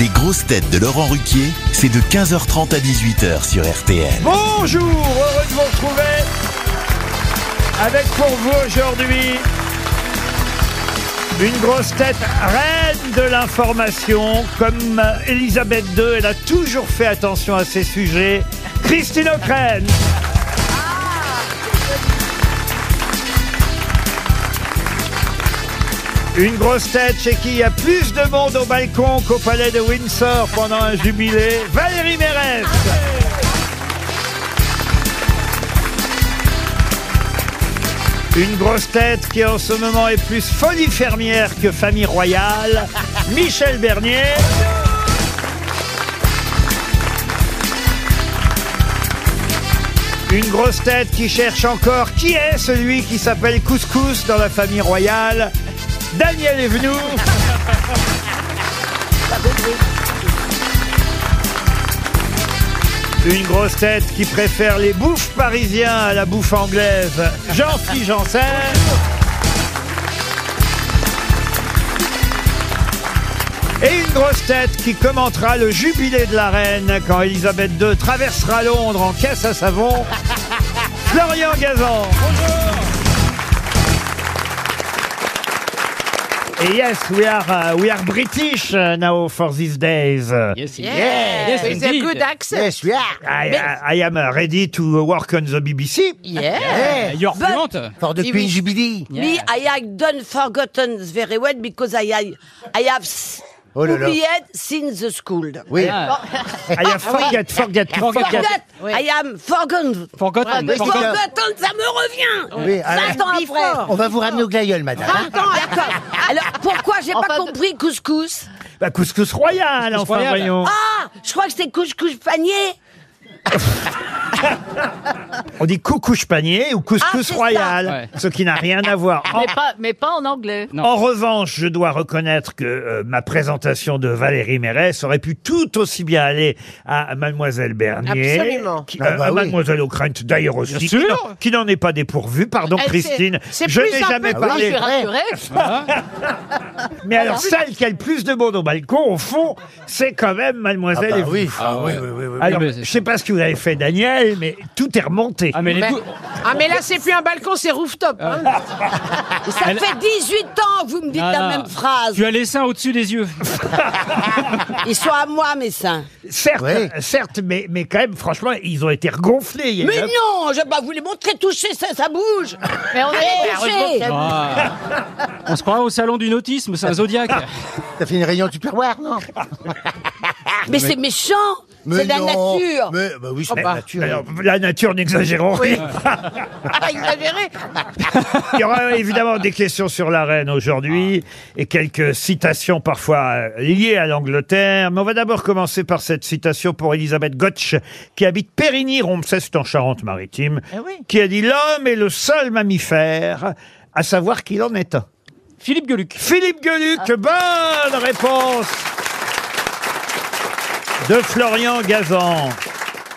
Les grosses têtes de Laurent Ruquier, c'est de 15h30 à 18h sur RTL. Bonjour, heureux de vous retrouver avec pour vous aujourd'hui une grosse tête reine de l'information, comme Elisabeth II, elle a toujours fait attention à ces sujets. Christine O'Krent. Une grosse tête chez qui il y a plus de monde au balcon qu'au palais de Windsor pendant un jubilé, Valérie Mérès. Une grosse tête qui en ce moment est plus folie fermière que famille royale, Michel Bernier. Une grosse tête qui cherche encore qui est celui qui s'appelle Couscous dans la famille royale, Daniel Evenou. Une grosse tête qui préfère les bouffes parisiens à la bouffe anglaise, Jean-Philippe Janssen. Et une grosse tête qui commentera le jubilé de la reine quand Elisabeth II traversera Londres en caisse à savon, Florian Gazan. Et yes, we are uh, we are British uh, now for these days. Uh, Yes, Yes, with a indeed. good accent. Yes, we are. I, I, I am uh, ready to work on the BBC. Yeah. Uh, You're But- fluent. For the Oui, Queen oui. Jubilee. Me, I have done forgotten very well because I I, I have s- Oh là là. since the school. Oui. Ah, I have forget, forget, Forget. forget. Forget. I am forgotten. Forgotten. Ouais, Forgotten. Forgotten, ça me revient. Oui, alors, 20 ans après. on va vous ramener au glaïeul, madame. hein. Attends, d'accord. Alors, pourquoi j'ai pas compris couscous Bah, couscous royal, Couscous enfin, royal. voyons. Ah, je crois que c'était couscous panier. On dit coucouche panier ou Ah, couscous ça. royal, Ouais. ce qui n'a rien à voir. En, Mais pas, mais pas en anglais. Non. en revanche, je dois reconnaître que euh, ma présentation de Valérie Mérès aurait pu tout aussi bien aller à Mademoiselle Bernier, Absolument. qui- Ah euh, bah à oui. Mademoiselle O'Krent d'ailleurs aussi, qui sûr. n'en- qui n'en est pas dépourvue. Pardon, Elle, Christine, c'est- je plus n'ai un jamais peu- Ah parlé. Je suis rassurée. Mais alors, celle qui a le plus de monde au balcon, au fond, c'est quand même Mademoiselle. Ah bah oui. Ah oui, oui, oui, oui. Alors, mais c'est- je sais pas ce que vous avez fait, Daniel, mais tout est remonté. Ah, mais les Mais- bou- Ah, mais là, c'est plus un balcon, c'est rooftop. hein. Ça Elle- fait 18 ans que vous me dites Ah, la non. même phrase. Tu as les seins au-dessus des yeux. Ils sont à moi, mes seins. Certes, Oui. certes, mais, mais quand même, franchement, ils ont été regonflés. Il y a Mais un- non, je vais pas vous les montrer, toucher, ça, ça bouge. Mais on a Eh, toucher. Ah. On se croirait au salon du nautisme, c'est un zodiaque. T'as fait une réunion tupperware, non? Mais c'est méchant. Mais C'est la non. nature. Mais, bah oui, c'est Mais- la nature. alors, la nature, n'exagérons rien. pas exagéré. Il y aura évidemment des questions sur la reine aujourd'hui et quelques citations parfois euh, liées à l'Angleterre. Mais on va d'abord commencer par cette citation pour Elisabeth Gotch, qui habite Périgny-Rompsay, c'est en Charente-Maritime, qui a dit « L'homme est le seul mammifère à savoir qu'il en est un ». Philippe Geluc. Philippe Gueluc, bonne réponse de Florian Gazan.